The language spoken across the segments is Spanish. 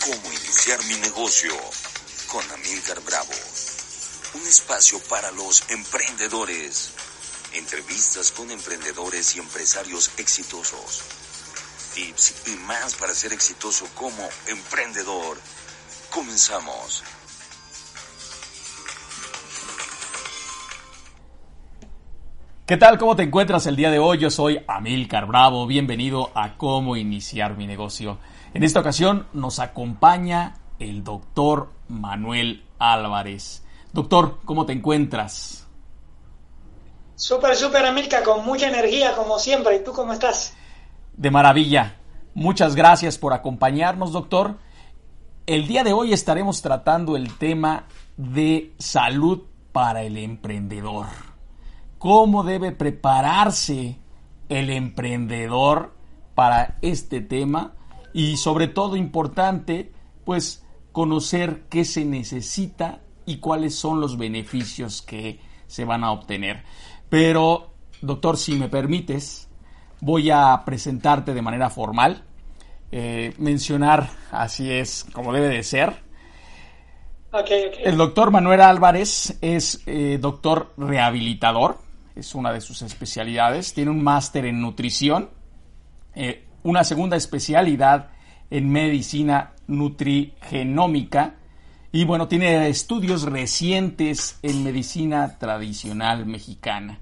Cómo iniciar mi negocio con Amilcar Bravo. Un espacio para los emprendedores. Entrevistas con emprendedores y empresarios exitosos. Tips y más para ser exitoso como emprendedor. Comenzamos. ¿Qué tal? ¿Cómo te encuentras el día de hoy? Yo soy Amilcar Bravo. Bienvenido a Cómo Iniciar mi Negocio. En esta ocasión nos acompaña el doctor Manuel Álvarez. Doctor, ¿cómo te encuentras? Súper, súper, Amilcar, con mucha energía como siempre. ¿Y tú cómo estás? De maravilla. Muchas gracias por acompañarnos, doctor. El día de hoy estaremos tratando el tema de salud para el emprendedor. ¿Cómo debe prepararse el emprendedor para este tema? Y sobre todo importante, pues conocer qué se necesita y cuáles son los beneficios que se van a obtener. Pero, doctor, si me permites, voy a presentarte de manera formal, eh, mencionar, así es como debe de ser. Okay, okay. El doctor Manuel Álvarez es eh, doctor rehabilitador, es una de sus especialidades, tiene un máster en nutrición, eh, una segunda especialidad en medicina nutrigenómica y bueno, tiene estudios recientes en medicina tradicional mexicana.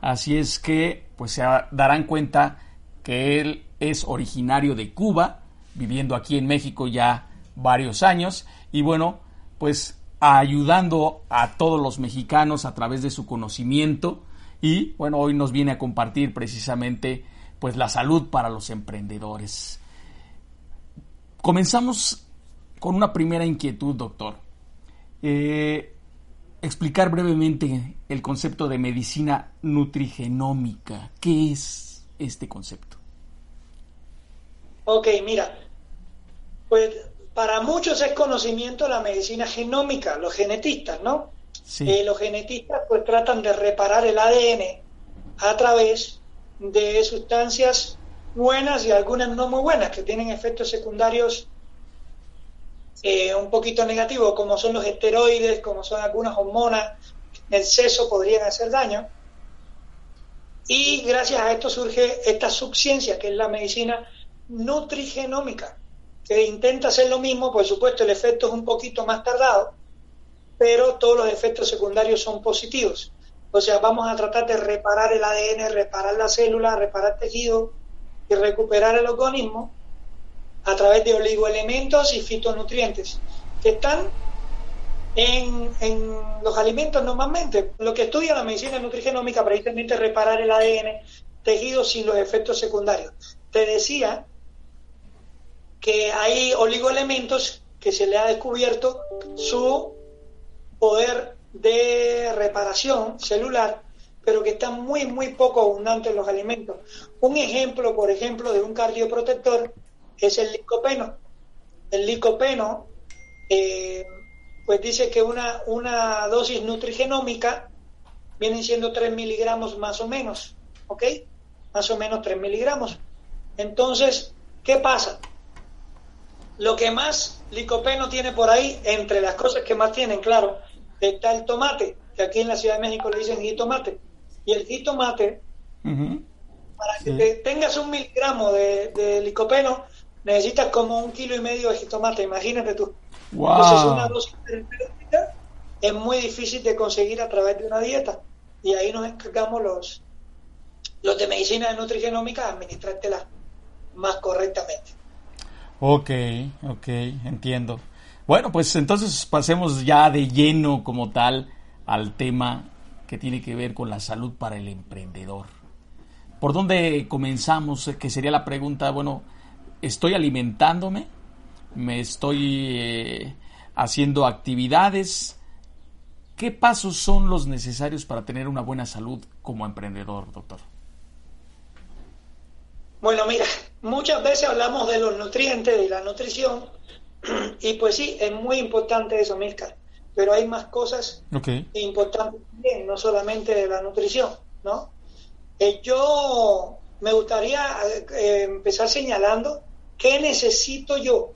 Así es que pues se darán cuenta que él es originario de Cuba, viviendo aquí en México ya varios años y bueno, pues ayudando a todos los mexicanos a través de su conocimiento y bueno, hoy nos viene a compartir precisamente pues la salud para los emprendedores. Comenzamos con una primera inquietud, doctor. Eh, explicar brevemente el concepto de medicina nutrigenómica. ¿Qué es este concepto? Ok, mira, pues para muchos es conocimiento la medicina genómica, los genetistas, ¿no? Eh, los genetistas pues tratan de reparar el ADN a través de sustancias buenas y algunas no muy buenas, que tienen efectos secundarios eh, un poquito negativos, como son los esteroides, como son algunas hormonas, el exceso podrían hacer daño. Y gracias a esto surge esta subciencia, que es la medicina nutrigenómica, que intenta hacer lo mismo, por supuesto el efecto es un poquito más tardado, pero todos los efectos secundarios son positivos. O sea, vamos a tratar de reparar el ADN, reparar la célula, reparar tejido y recuperar el organismo a través de oligoelementos y fitonutrientes que están en, los alimentos normalmente. Lo que estudia la medicina nutrigenómica precisamente es reparar el ADN, tejido sin los efectos secundarios. Te decía que hay oligoelementos que se le ha descubierto su poder de reparación celular, pero que están muy, muy poco abundantes en los alimentos. Un ejemplo, por ejemplo, de un cardioprotector es el licopeno. El licopeno, eh, pues dice que una, una dosis nutrigenómica vienen siendo 3 miligramos más o menos, ¿ok? Más o menos 3 miligramos. Entonces, ¿qué pasa? Lo que más licopeno tiene por ahí, entre las cosas que más tienen, claro, está el tomate, que aquí en la Ciudad de México le dicen jitomate. Y el jitomate, uh -huh. para que Sí. te tengas un miligramo de, de licopeno, necesitas como un kilo y medio de jitomate, imagínate tú. Wow. Entonces una dosis terapéutica es muy difícil de conseguir a través de una dieta. Y ahí nos encargamos los, los de medicina de nutrigenómica a administrártela más correctamente. Ok, ok, entiendo. Bueno, pues entonces pasemos ya de lleno como tal al tema que tiene que ver con la salud para el emprendedor. ¿Por dónde comenzamos? Que sería la pregunta, bueno, ¿estoy alimentándome? ¿Me estoy eh, haciendo actividades? ¿Qué pasos son los necesarios para tener una buena salud como emprendedor, doctor? Bueno, mira, muchas veces hablamos de los nutrientes, de la nutrición, y pues sí, es muy importante eso, Mirka, pero hay más cosas importantes también, no solamente de la nutrición, ¿no? Eh, yo me gustaría eh, empezar señalando qué necesito yo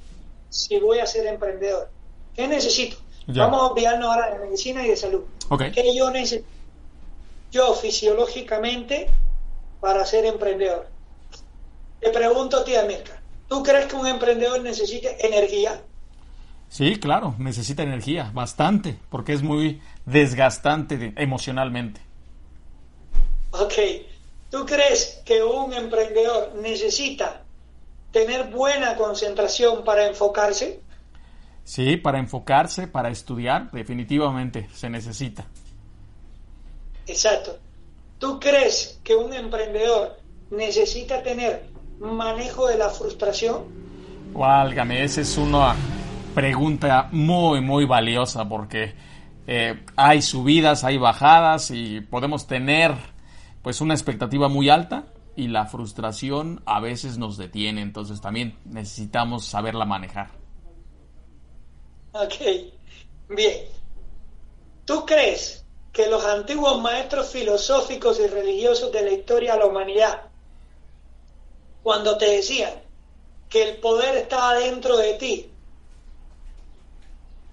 si voy a ser emprendedor. ¿Qué necesito? Vamos a olvidarnos ahora de medicina y de salud. ¿Qué yo necesito? Yo fisiológicamente para ser emprendedor. Te pregunto a ti, ¿tú crees que un emprendedor necesita energía? Sí, claro, necesita energía, bastante, porque es muy desgastante emocionalmente. Ok, ¿tú crees que un emprendedor necesita tener buena concentración para enfocarse? Sí, para enfocarse, para estudiar, definitivamente se necesita. Exacto. ¿Tú crees que un emprendedor necesita tener manejo de la frustración? Válgame, esa es una pregunta muy, muy valiosa porque eh, hay subidas, hay bajadas y podemos tener pues una expectativa muy alta y la frustración a veces nos detiene, entonces también necesitamos saberla manejar. Ok, bien. ¿Tú crees que los antiguos maestros filosóficos y religiosos de la historia de la humanidad, cuando te decían que el poder estaba dentro de ti,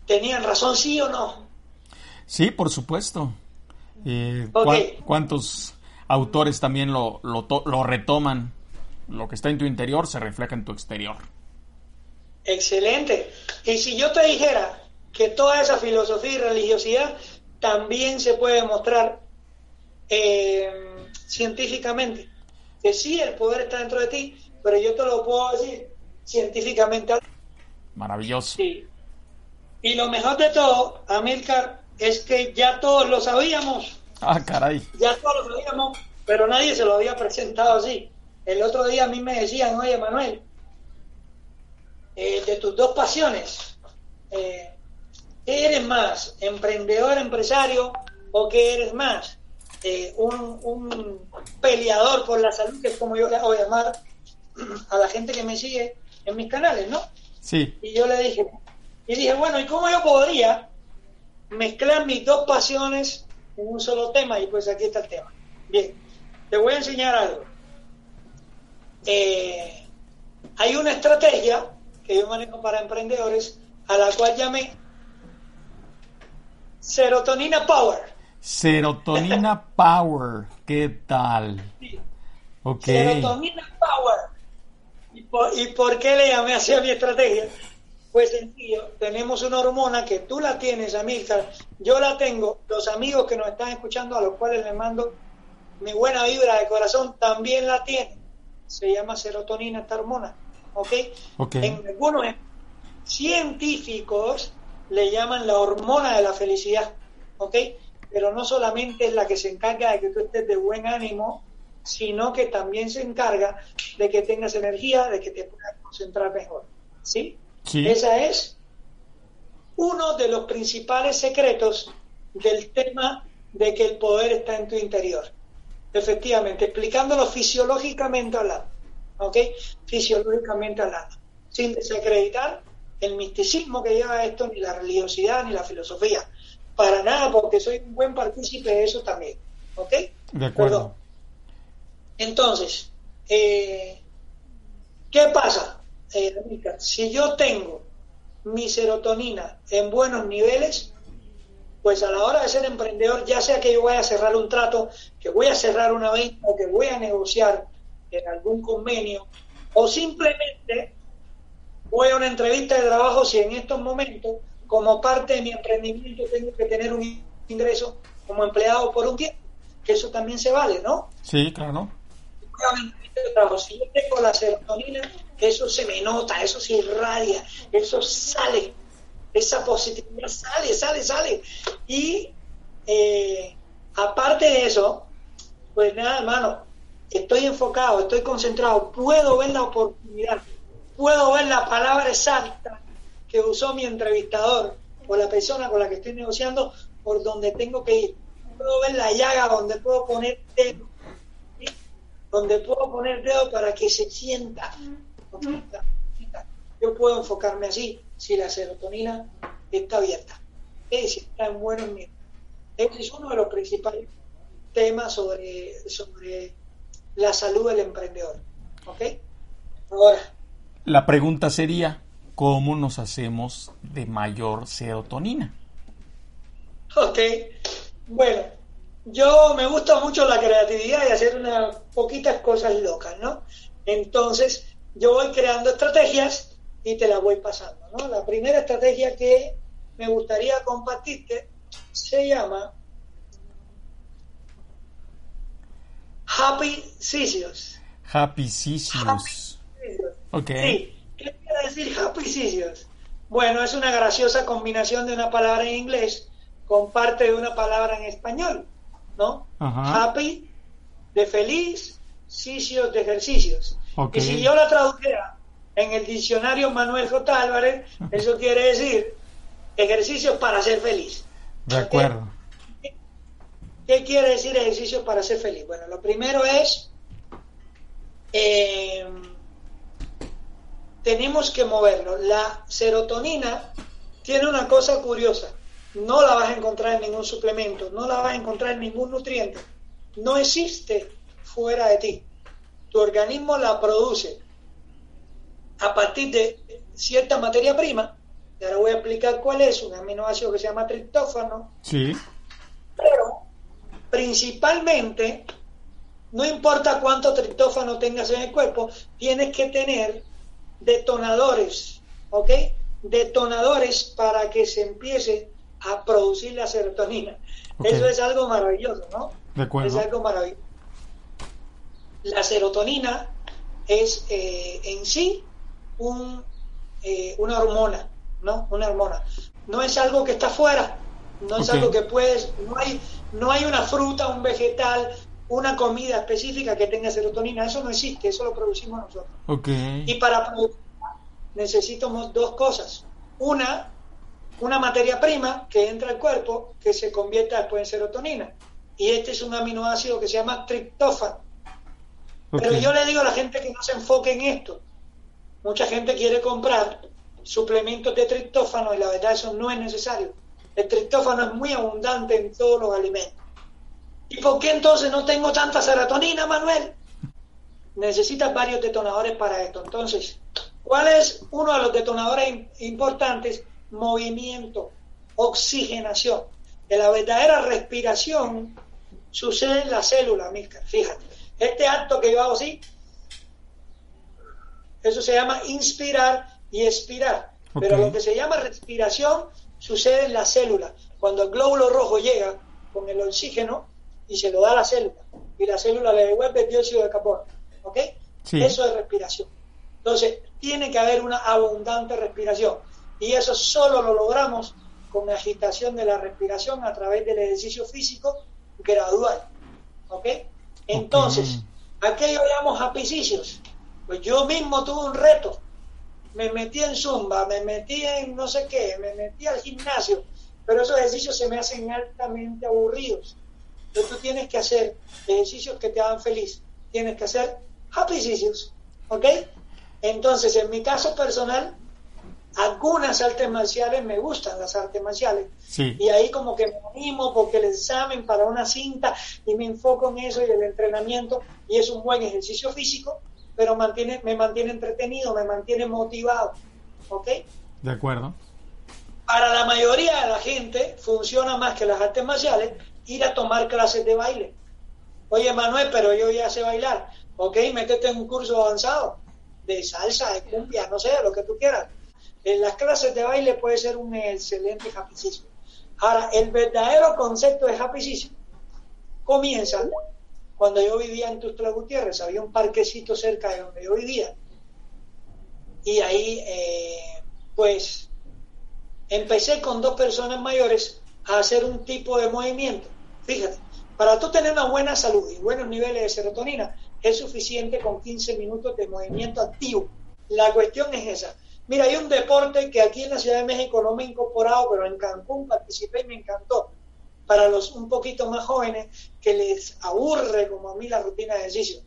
tenían razón, sí o no? Sí, por supuesto. Eh, ¿Cuántos autores también lo, lo, retoman? Lo que está en tu interior se refleja en tu exterior. Excelente. Y si yo te dijera que toda esa filosofía y religiosidad también se puede mostrar eh, científicamente, que sí, el poder está dentro de ti, pero yo te lo puedo decir científicamente. Maravilloso. Sí. Y lo mejor de todo, Amilcar, es que ya todos lo sabíamos. Ah, caray. Ya todos lo sabíamos, pero nadie se lo había presentado así. El otro día a mí me decían, oye Manuel, eh, de tus dos pasiones, eh, ¿qué eres más? ¿Emprendedor, empresario o qué eres más? Eh, un, un, peleador por la salud, que es como yo le hago llamar a la gente que me sigue en mis canales, ¿no? Sí. Y yo le dije, y dije, bueno, ¿y cómo yo podría mezclar mis dos pasiones en un solo tema? Y pues aquí está el tema. Bien, te voy a enseñar algo. Eh, hay una estrategia que yo manejo para emprendedores a la cual llamé Serotonina Power. Serotonina Power, ¿qué tal? Serotonina Power. ¿Y por, ¿Y por qué le llamé así a mi estrategia? Pues sencillo, tenemos una hormona que tú la tienes, Amílcar, yo la tengo, los amigos que nos están escuchando, a los cuales les mando mi buena vibra de corazón, también la tienen. Se llama serotonina esta hormona, ¿ok? En algunos científicos le llaman la hormona de la felicidad, ¿ok? Pero no solamente es la que se encarga de que tú estés de buen ánimo, sino que también se encarga de que tengas energía, de que te puedas concentrar mejor, ¿sí? Esa es uno de los principales secretos del tema de que el poder está en tu interior. Efectivamente, explicándolo fisiológicamente hablando, ¿ok? Fisiológicamente hablando, sin desacreditar el misticismo que lleva esto, ni la religiosidad, ni la filosofía. Para nada, porque soy un buen partícipe de eso también, ¿ok? De acuerdo. Entonces, eh, ¿qué pasa? Eh, si yo tengo mi serotonina en buenos niveles, pues a la hora de ser emprendedor, ya sea que yo voy a cerrar un trato, que voy a cerrar una venta o que voy a negociar en algún convenio, o simplemente voy a una entrevista de trabajo si en estos momentos, como parte de mi emprendimiento, tengo que tener un ingreso como empleado por un tiempo, que eso también se vale, ¿no? Sí, claro. Si yo tengo la serotonina, eso se me nota, eso se irradia, eso sale, esa positividad sale, sale, sale. Y eh, aparte de eso, pues nada, hermano, estoy enfocado, estoy concentrado, puedo ver la oportunidad, puedo ver la palabra exacta que usó mi entrevistador o la persona con la que estoy negociando por donde tengo que ir. Puedo ver la llaga donde puedo poner dedo, donde puedo poner dedo para que se sienta. Yo puedo enfocarme así si la serotonina está abierta, está en buenos niveles. Ese es uno de los principales temas sobre, sobre la salud del emprendedor. ¿Ok? Ahora. La pregunta sería, ¿cómo nos hacemos de mayor serotonina? Ok. Bueno, yo me gusta mucho la creatividad y hacer unas poquitas cosas locas, ¿no? Entonces, yo voy creando estrategias y te las voy pasando, ¿no? La primera estrategia que me gustaría compartirte se llama Happy Sicios. Happy Sicios. Ok. Sí. ¿Qué quiere decir Happy Sicios? Bueno, es una graciosa combinación de una palabra en inglés con parte de una palabra en español, ¿no? Happy de feliz, sicios de ejercicios. Y si yo la tradujera en el diccionario Manuel J. Álvarez, eso quiere decir ejercicios para ser feliz. De acuerdo. ¿Qué quiere decir ejercicio para ser feliz? Bueno, lo primero es, eh, tenemos que moverlo. La serotonina tiene una cosa curiosa, no la vas a encontrar en ningún suplemento, no la vas a encontrar en ningún nutriente, no existe fuera de ti. Tu organismo la produce a partir de cierta materia prima, y ahora voy a explicar cuál es, un aminoácido que se llama triptófano. Sí. Pero principalmente, no importa cuánto triptófano tengas en el cuerpo, tienes que tener detonadores, ¿ok? Detonadores para que se empiece a producir la serotonina. Eso es algo maravilloso, ¿no? De acuerdo. Es algo maravilloso. La serotonina es eh, en sí un, eh, una hormona, ¿no? Una hormona. No es algo que está fuera, no es algo que puedes, no hay, no hay una fruta, un vegetal, una comida específica que tenga serotonina, eso no existe, eso lo producimos nosotros. Okay. Y para producir necesitamos dos cosas. Una, una materia prima que entra al cuerpo que se convierta después en serotonina. Y este es un aminoácido que se llama triptófano. Pero yo le digo a la gente que no se enfoque en esto. Mucha gente quiere comprar suplementos de triptófano y la verdad eso no es necesario el triptófano es muy abundante en todos los alimentos. ¿Y por qué entonces no tengo tanta serotonina, Manuel? Necesitas varios detonadores para esto. Entonces, ¿cuál es uno de los detonadores importantes? Movimiento, oxigenación. De la verdadera respiración sucede en la célula, Milka. Fíjate, este acto que yo hago así, eso se llama inspirar y expirar. Pero lo que se llama respiración sucede en la célula. Cuando el glóbulo rojo llega con el oxígeno y se lo da a la célula, y la célula le devuelve el dióxido de carbono. ¿Ok? Eso es respiración. Entonces, tiene que haber una abundante respiración. Y eso solo lo logramos con agitación de la respiración a través del ejercicio físico gradual. ¿Ok? Entonces, ¿a qué yo llamo apicicios? Pues yo mismo tuve un reto me metí en zumba, me metí en no sé qué, me metí al gimnasio, pero esos ejercicios se me hacen altamente aburridos. Entonces tú tienes que hacer ejercicios que te hagan feliz, tienes que hacer happy ejercicios, ¿ok? Entonces, en mi caso personal, algunas artes marciales me gustan las artes marciales y ahí como que me animo porque el examen para una cinta y me enfoco en eso y el entrenamiento y es un buen ejercicio físico pero mantiene, me mantiene entretenido, me mantiene motivado. ¿Ok? De acuerdo. Para la mayoría de la gente funciona más que las artes marciales ir a tomar clases de baile. Oye, Manuel, pero yo ya sé bailar. Ok, métete en un curso avanzado de salsa, de cumbia, no sé, lo que tú quieras. En las clases de baile puede ser un excelente ejercicio. Ahora, el verdadero concepto de ejercicio comienza cuando yo vivía en Tuxtla Gutiérrez, había un parquecito cerca de donde yo vivía. Y ahí, eh, pues, empecé con dos personas mayores a hacer un tipo de movimiento. Fíjate, para tú tener una buena salud y buenos niveles de serotonina, es suficiente con 15 minutos de movimiento activo. La cuestión es esa. Mira, hay un deporte que aquí en la Ciudad de México no me he incorporado, pero en Cancún participé y me encantó. Para los un poquito más jóvenes que les aburre como a mí la rutina de ejercicio.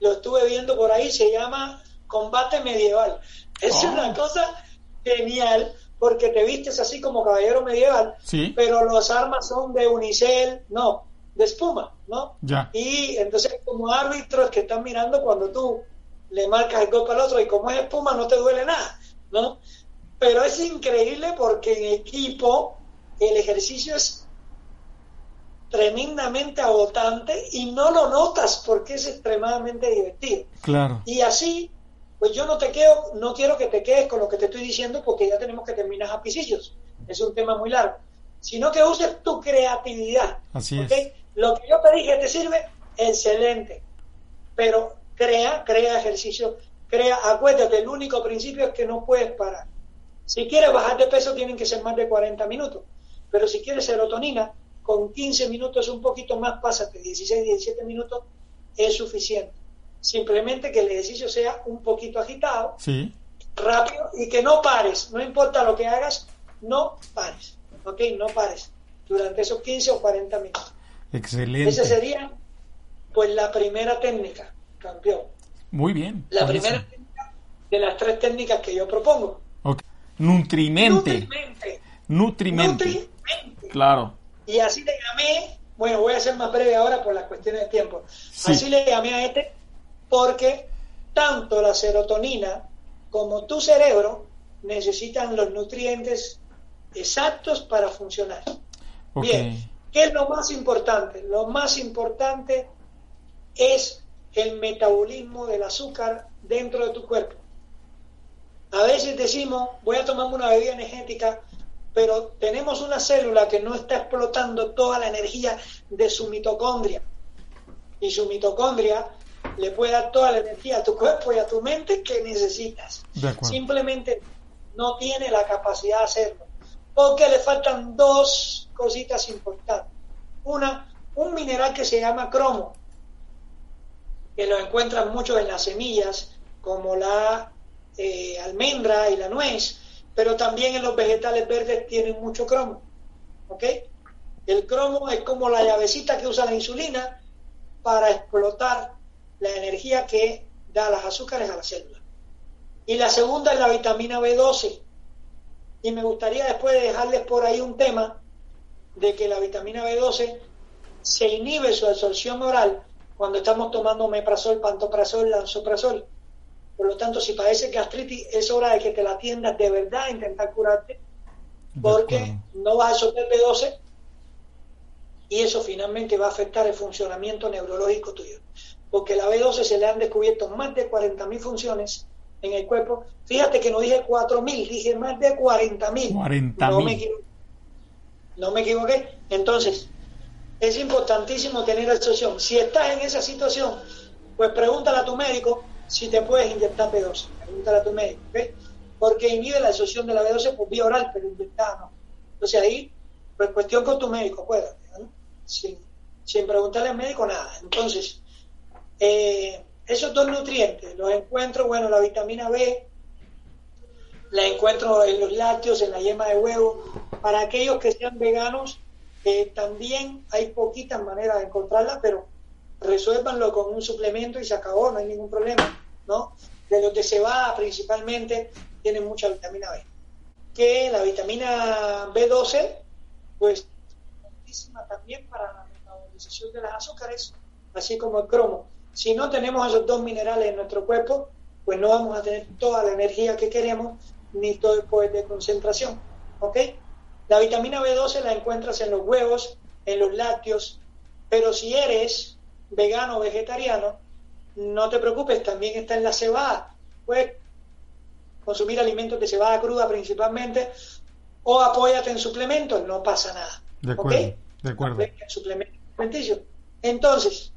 Lo estuve viendo por ahí, se llama combate medieval. Es Oh. una cosa genial porque te vistes así como caballero medieval, Sí. pero las armas son de unicel, no, de espuma, ¿no? Ya. Y entonces como árbitros que están mirando cuando tú le marcas el golpe al otro y como es espuma no te duele nada, ¿no? Pero es increíble porque en equipo el ejercicio es tremendamente agotante y no lo notas porque es extremadamente divertido. Claro. Y así, pues yo no te quedo, no quiero que te quedes con lo que te estoy diciendo porque ya tenemos que terminar a pisillos. Es un tema muy largo. Sino que uses tu creatividad. Así es. Lo que yo te dije te sirve, excelente. Pero crea, crea ejercicio, crea, acuérdate, el único principio es que no puedes parar. Si quieres bajar de peso tienen que ser más de 40 minutos. Pero si quieres serotonina, con 15 minutos un poquito más, pásate, 16, 17 minutos, es suficiente. Simplemente que el ejercicio sea un poquito agitado, Sí. rápido y que no pares. No importa lo que hagas, no pares. ¿Ok? No pares durante esos 15 o 40 minutos. Excelente. Esa sería, pues, la primera técnica, campeón. Muy bien. La primera técnica de las tres técnicas que yo propongo. Ok. Nutrimente. Nutrimente. Nutrimente. Nutrimente. Claro. Y así le llamé, bueno, voy a ser más breve ahora por las cuestiones de tiempo. Sí. Así le llamé a este porque tanto la serotonina como tu cerebro necesitan los nutrientes exactos para funcionar. Bien, ¿qué es lo más importante? Lo más importante es el metabolismo del azúcar dentro de tu cuerpo. A veces decimos, voy a tomarme una bebida energética, pero tenemos una célula que no está explotando toda la energía de su mitocondria. Y su mitocondria le puede dar toda la energía a tu cuerpo y a tu mente que necesitas. Simplemente no tiene la capacidad de hacerlo. Porque le faltan dos cositas importantes. Una, un mineral que se llama cromo, que lo encuentran mucho en las semillas, como la eh, almendra y la nuez, pero también en los vegetales verdes tienen mucho cromo. ¿Ok? El cromo es como la llavecita que usa la insulina para explotar la energía que da las azúcares a la célula. Y la segunda es la vitamina B12. Y me gustaría después de dejarles por ahí un tema de que la vitamina B12 se inhibe su absorción oral cuando estamos tomando meprazol, pantoprazol, lansoprazol. Por lo tanto, si padeces gastritis, es hora de que te la atiendas de verdad, intentar curarte, porque no vas a absorber B12 y eso finalmente va a afectar el funcionamiento neurológico tuyo. Porque la B12 se le han descubierto más de 40.000 funciones en el cuerpo. Fíjate que no dije 4.000, dije más de 40.000. 40.000. No me equivoqué. No me equivoqué. Entonces, es importantísimo tener absorción. Si estás en esa situación, pues pregúntale a tu médico si te puedes inyectar B12. Pregúntale a tu médico, ¿ok? Porque inhibe la absorción de la B12 por vía oral, pero inyectada no. Entonces ahí, pues cuestión con tu médico, acuérdate, ¿no? Sin, sin preguntarle al médico nada. Entonces, eh, esos dos nutrientes los encuentro, bueno, la vitamina B, la encuentro en los lácteos, en la yema de huevo. Para aquellos que sean veganos, eh, también hay poquitas maneras de encontrarla, pero resuélvanlo con un suplemento y se acabó, no hay ningún problema, ¿no? De los de cebada principalmente tienen mucha vitamina B. Que la vitamina B12, pues, es también para la metabolización de las azúcares, así como el cromo. Si no tenemos esos dos minerales en nuestro cuerpo, pues no vamos a tener toda la energía que queremos ni todo el poder de concentración. ¿Ok? La vitamina B12 la encuentras en los huevos, en los lácteos, pero si eres vegano o vegetariano, no te preocupes, también está en la cebada. Puedes consumir alimentos de cebada cruda principalmente o apóyate en suplementos, no pasa nada. De ¿Ok? acuerdo, de acuerdo. En suplementos alimenticios. Entonces,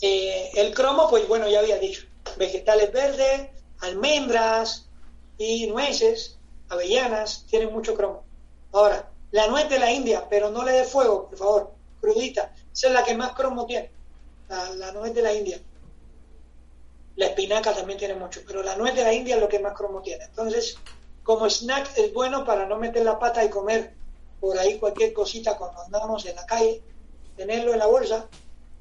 eh, el cromo, pues bueno, ya había dicho, vegetales verdes, almendras y nueces, avellanas, tienen mucho cromo. Ahora, la nuez de la India, pero no le dé fuego, por favor, crudita, esa es la que más cromo tiene. la, nuez de la India. La espinaca también tiene mucho, pero la nuez de la India es lo que más cromo tiene. Entonces, como snack es bueno para no meter la pata y comer por ahí cualquier cosita cuando andamos en la calle, tenerlo en la bolsa,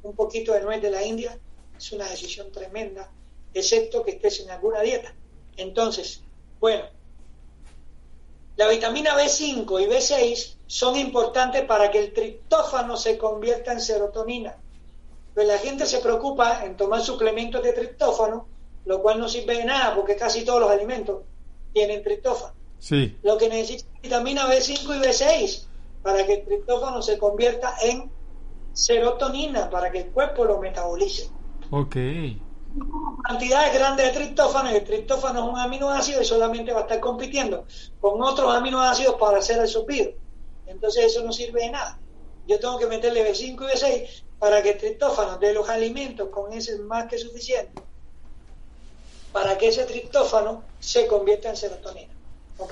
un poquito de nuez de la India, es una decisión tremenda, excepto que estés en alguna dieta. Entonces, bueno, la vitamina B5 y B6 son importantes para que el triptófano se convierta en serotonina. Pues la gente se preocupa en tomar suplementos de triptófano, lo cual no sirve de nada porque casi todos los alimentos tienen triptófano. Sí. Lo que necesita es vitamina B5 y B6 para que el triptófano se convierta en serotonina, para que el cuerpo lo metabolice. Ok. Cantidades grandes de triptófano y el triptófano es un aminoácido y solamente va a estar compitiendo con otros aminoácidos para hacer el sopido. Entonces eso no sirve de nada. Yo tengo que meterle B5 y B6 para que el triptófano de los alimentos con ese es más que suficiente para que ese triptófano se convierta en serotonina. ¿Ok?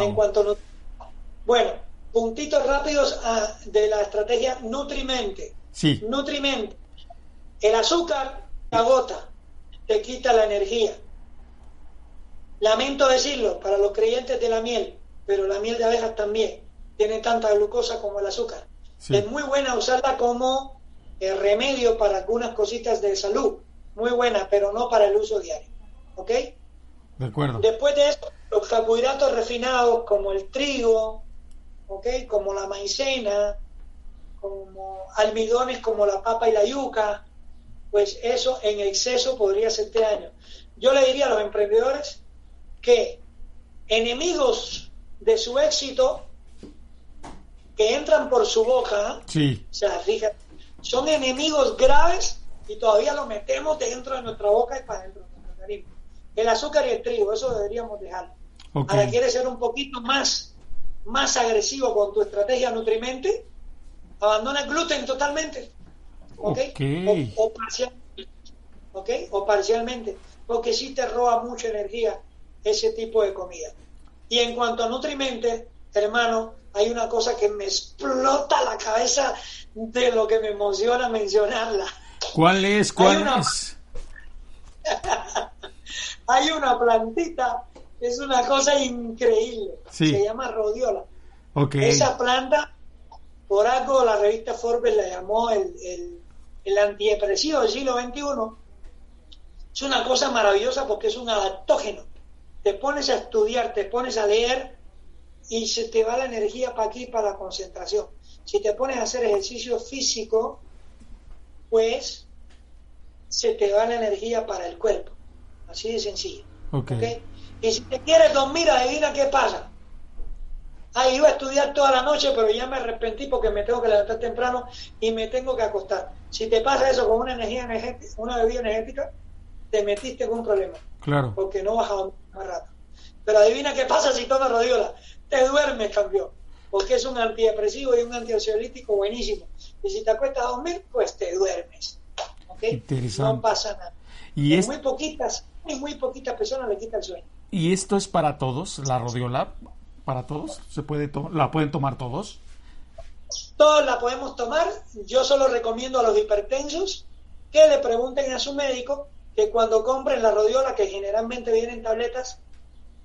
En cuanto a Bueno, puntitos rápidos ah, de la estrategia Nutrimente. Sí. Nutrimente. El azúcar te agota, te quita la energía. Lamento decirlo para los creyentes de la miel, pero la miel de abejas también tiene tanta glucosa como el azúcar. Es muy buena usarla como eh, remedio para algunas cositas de salud, muy buena, pero no para el uso diario. ¿Ok? De acuerdo. Después de eso, los carbohidratos refinados como el trigo, ¿ok? Como la maicena, como almidones como la papa y la yuca, pues eso en exceso podría hacerte daño. Yo le diría a los emprendedores que enemigos de su éxito que entran por su boca, sí. o sea, fíjate, son enemigos graves y todavía lo metemos dentro de nuestra boca y para dentro de nuestro organismo. El azúcar y el trigo, eso deberíamos dejarlo. Ahora quieres ser un poquito más, más agresivo con tu estrategia nutrimente, abandona el gluten totalmente. ¿Ok? O, parcialmente. ¿Ok? O parcialmente. Porque sí te roba mucha energía ese tipo de comida. Y en cuanto a nutrimente, hermano, hay una cosa que me explota la cabeza de lo que me emociona mencionarla. ¿Cuál es? ¿Cuál es? hay una plantita, es una cosa increíble. Se llama rodiola. Esa planta, por algo la revista Forbes la llamó el, el, el antidepresivo del siglo XXI. Es una cosa maravillosa porque es un adaptógeno. Te pones a estudiar, te pones a leer y se te va la energía para aquí, para la concentración. Si te pones a hacer ejercicio físico, pues se te va la energía para el cuerpo. Así de sencillo. Okay. Y si te quieres dormir, adivina qué pasa. Ah, iba a estudiar toda la noche, pero ya me arrepentí porque me tengo que levantar temprano y me tengo que acostar. Si te pasa eso con una energía energética, una bebida energética, te metiste con un problema. Claro. Porque no vas a dormir más rato. Pero adivina qué pasa si tomas rodiola. Te duermes, campeón. Porque es un antidepresivo y un antiociolítico buenísimo. Y si te acuestas a dormir, pues te duermes. ¿Ok? No pasa nada. Y es... muy poquitas, muy, muy poquitas personas le quita el sueño. ¿Y esto es para todos, la rodiola? ¿Para todos? ¿Se puede ¿La pueden tomar todos? Todos la podemos tomar. Yo solo recomiendo a los hipertensos que le pregunten a su médico que cuando compren la rodiola, que generalmente vienen tabletas,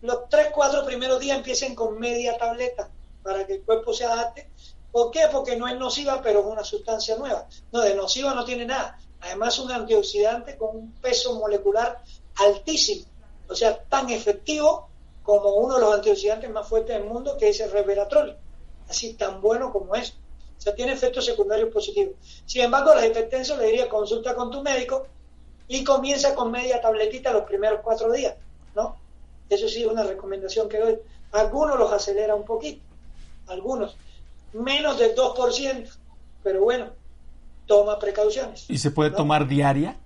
los tres, cuatro primeros días empiecen con media tableta para que el cuerpo se adapte. ¿Por qué? Porque no es nociva, pero es una sustancia nueva. No, de nociva no tiene nada. Además, un antioxidante con un peso molecular altísimo. O sea, tan efectivo como uno de los antioxidantes más fuertes del mundo, que es el resveratrol. Así tan bueno como es. O sea, tiene efectos secundarios positivos. Sin embargo, los hipertensos le diría consulta con tu médico y comienza con media tabletita los primeros cuatro días, ¿no? Eso sí es una recomendación que doy. Algunos los acelera un poquito, algunos. Menos del 2%, pero bueno, toma precauciones. ¿Y se puede tomar diaria?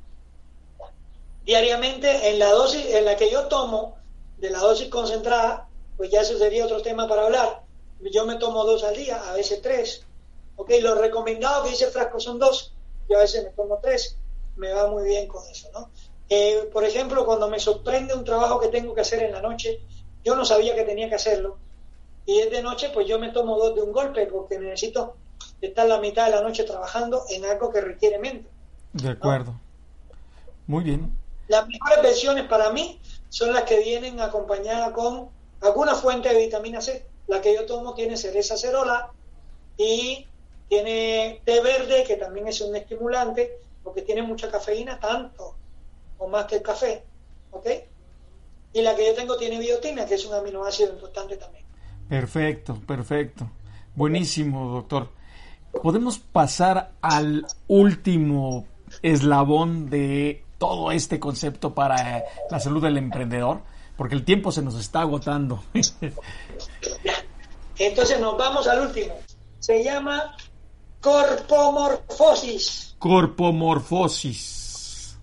Diariamente, en la dosis en la que yo tomo, de la dosis concentrada, pues ya eso sería otro tema para hablar. Yo me tomo dos al día, a veces tres. Ok, lo recomendado que dice frasco son dos, yo a veces me tomo tres. Me va muy bien con eso, ¿no? Eh, por ejemplo, cuando me sorprende un trabajo que tengo que hacer en la noche, yo no sabía que tenía que hacerlo, y es de noche, pues yo me tomo dos de un golpe, porque necesito estar la mitad de la noche trabajando en algo que requiere mente. De acuerdo. Muy bien. Las mejores versiones para mí son las que vienen acompañadas con alguna fuente de vitamina C. La que yo tomo tiene cereza cerola y tiene té verde, que también es un estimulante, porque tiene mucha cafeína, tanto o más que el café. ¿Ok? Y la que yo tengo tiene biotina, que es un aminoácido importante también. Perfecto, perfecto. Buenísimo, doctor. Podemos pasar al último eslabón de todo este concepto para la salud del emprendedor, porque el tiempo se nos está agotando. Entonces nos vamos al último. Se llama corpomorfosis. Corpomorfosis.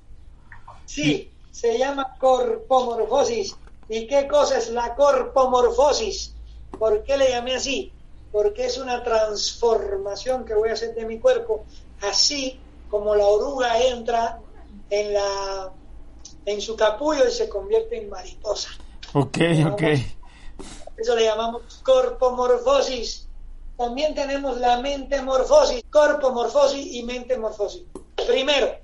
Sí, se llama corpomorfosis. ¿Y qué cosa es la corpomorfosis? ¿Por qué le llamé así? Porque es una transformación que voy a hacer de mi cuerpo, así como la oruga entra en la en su capullo y se convierte en mariposa. Ok, ok. Eso le llamamos corpomorfosis. También tenemos la mente morfosis, corpomorfosis y mente morfosis. Primero,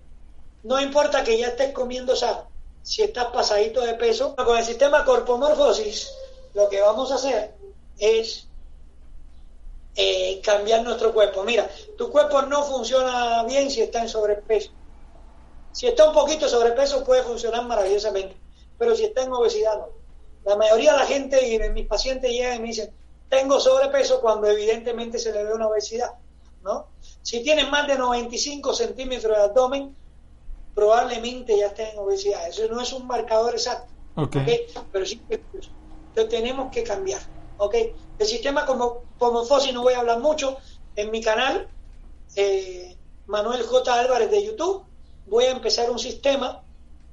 no importa que ya estés comiendo sano, si estás pasadito de peso, con el sistema corpomorfosis, lo que vamos a hacer es eh, cambiar nuestro cuerpo. Mira, tu cuerpo no funciona bien si está en sobrepeso. Si está un poquito sobrepeso puede funcionar maravillosamente, pero si está en obesidad no. La mayoría de la gente y de mis pacientes llegan y me dicen, tengo sobrepeso cuando evidentemente se le ve una obesidad, ¿no? Si tienes más de 95 centímetros de abdomen, probablemente ya estés en obesidad. Eso no es un marcador exacto, okay. Pero sí que tenemos que cambiar, ¿ok? El sistema como, como fósil no voy a hablar mucho en mi canal, eh, Manuel J. Álvarez de YouTube, voy a empezar un sistema,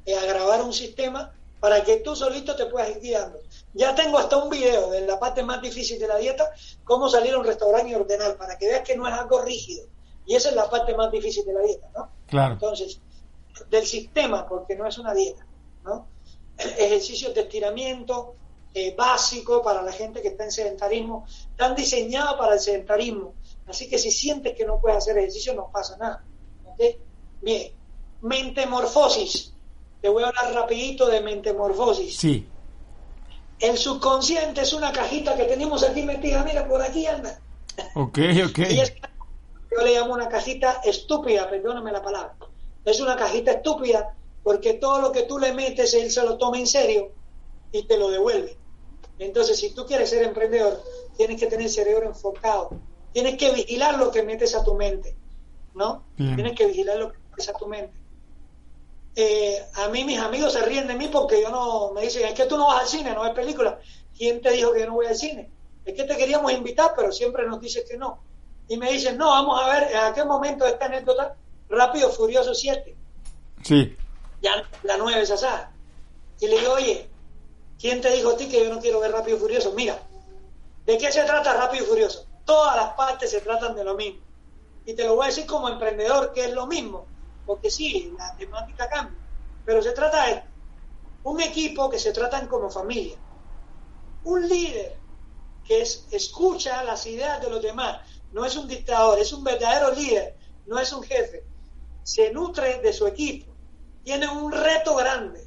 eh, a grabar un sistema para que tú solito te puedas ir guiando. Ya tengo hasta un video de la parte más difícil de la dieta, cómo salir a un restaurante y ordenar, para que veas que no es algo rígido. Y esa es la parte más difícil de la dieta, ¿no? Claro. Entonces, del sistema, porque no es una dieta, ¿no? Ejercicios de estiramiento eh, básico para la gente que está en sedentarismo, están diseñados para el sedentarismo. Así que si sientes que no puedes hacer ejercicio, no pasa nada. Bien, mentemorfosis. Te voy a hablar rapidito de mentemorfosis. Sí. El subconsciente es una cajita que tenemos aquí metida, mira, por aquí anda. Ok, ok. Y es, yo le llamo una cajita estúpida, perdóname la palabra. Es una cajita estúpida porque todo lo que tú le metes, él se lo toma en serio y te lo devuelve. Entonces, si tú quieres ser emprendedor, tienes que tener el cerebro enfocado. Tienes que vigilar lo que metes a tu mente, ¿no? Tienes que vigilar lo que metes a tu mente. Eh, a mí mis amigos se ríen de mí porque yo no, me dicen, es que tú no vas al cine, no ves películas. ¿Quién te dijo que yo no voy al cine? Es que te queríamos invitar, pero siempre nos dices que no. Y me dicen, no, vamos a ver, ¿en aquel momento esta anécdota? Rápido, Furioso 7. Sí. Ya la 9 es asada. Y le digo, oye, ¿quién te dijo a ti que yo no quiero ver Rápido y Furioso? Mira, ¿de qué se trata Rápido y Furioso? Todas las partes se tratan de lo mismo. Y te lo voy a decir como emprendedor, que es lo mismo porque sí, la temática cambia, pero se trata de un equipo que se tratan como familia, un líder que es, escucha las ideas de los demás, no es un dictador, es un verdadero líder, no es un jefe, se nutre de su equipo, tiene un reto grande,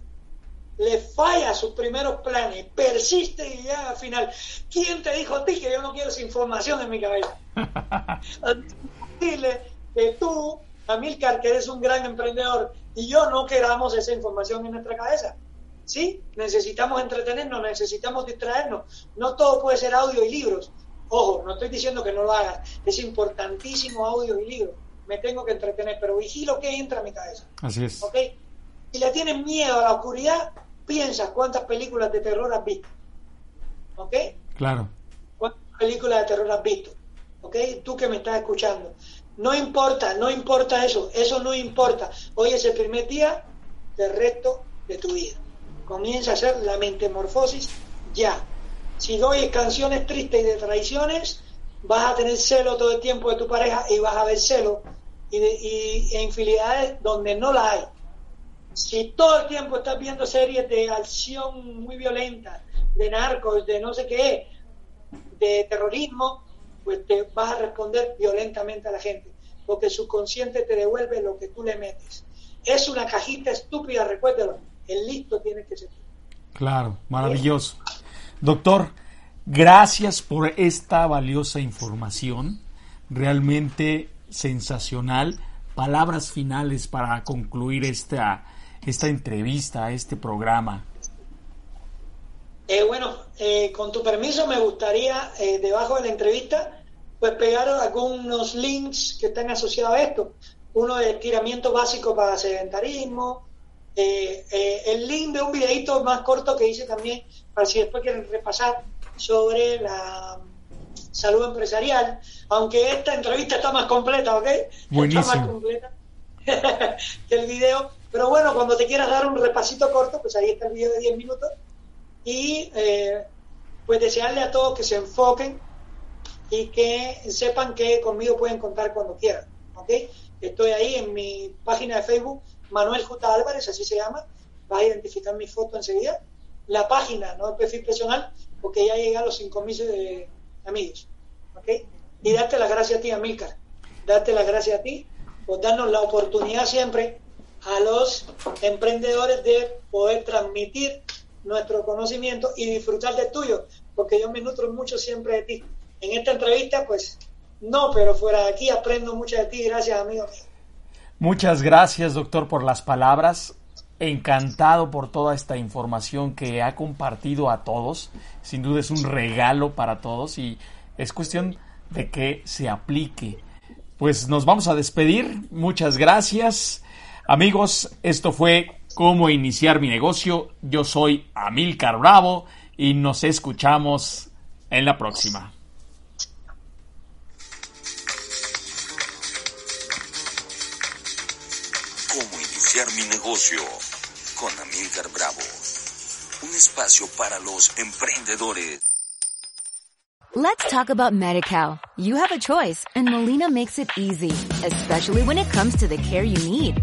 le falla sus primeros planes, persiste y llega al final. ¿Quién te dijo a ti que yo no quiero esa información en mi cabeza? Dile que tú Amilcar, que eres un gran emprendedor y yo no queramos esa información en nuestra cabeza. Sí, necesitamos entretenernos, necesitamos distraernos. No todo puede ser audio y libros. Ojo, no estoy diciendo que no lo hagas. Es importantísimo audio y libros. Me tengo que entretener, pero vigilo que entra a mi cabeza. Así es. ¿Ok? Si le tienes miedo a la oscuridad, piensa cuántas películas de terror has visto. ¿Ok? Claro. ¿Cuántas películas de terror has visto? ¿Ok? Tú que me estás escuchando. No importa, no importa eso, eso no importa. Hoy es el primer día del resto de tu vida. Comienza a hacer la mentemorfosis ya. Si oyes canciones tristes y de traiciones, vas a tener celo todo el tiempo de tu pareja y vas a ver celo y, de, y infidelidades donde no la hay. Si todo el tiempo estás viendo series de acción muy violenta, de narcos, de no sé qué, de terrorismo, pues te vas a responder violentamente a la gente. porque el subconsciente te devuelve lo que tú le metes. Es una cajita estúpida, recuérdelo, el listo tiene que ser. Claro, maravilloso. Doctor, gracias por esta valiosa información, realmente sensacional. Palabras finales para concluir esta, esta entrevista, este programa. Eh, bueno, eh, con tu permiso me gustaría, eh, debajo de la entrevista, pues pegar algunos links que están asociados a esto. Uno de estiramiento básico para sedentarismo, el link de un videito más corto que hice también, para si después quieren repasar sobre la salud empresarial, aunque esta entrevista está más completa, ¿ok? Buenísimo. Está más completa que el video, pero bueno, cuando te quieras dar un repasito corto, pues ahí está el video de 10 minutos y eh, pues desearle a todos que se enfoquen y que sepan que conmigo pueden contar cuando quieran. ¿okay? Estoy ahí en mi página de Facebook, Manuel J. Álvarez, así se llama. Vas a identificar mi foto enseguida. La página, no el perfil personal, porque ya llega a los 5.000 de amigos. ¿okay? Y darte las gracias a ti, Amílcar. Darte las gracias a ti por darnos la oportunidad siempre a los emprendedores de poder transmitir nuestro conocimiento y disfrutar del tuyo, porque yo me nutro mucho siempre de ti. En esta entrevista, pues no, pero fuera de aquí aprendo mucho de ti, gracias amigo. Muchas gracias, doctor, por las palabras. Encantado por toda esta información que ha compartido a todos. Sin duda es un regalo para todos y es cuestión de que se aplique. Pues nos vamos a despedir. Muchas gracias. Amigos, esto fue cómo iniciar mi negocio. Yo soy Amilcar Bravo y nos escuchamos en la próxima. Cómo iniciar mi negocio con Amilcar Bravo. Un espacio para los emprendedores. Let's talk about MediCal. You have a choice and Molina makes it easy, especially when it comes to the care you need.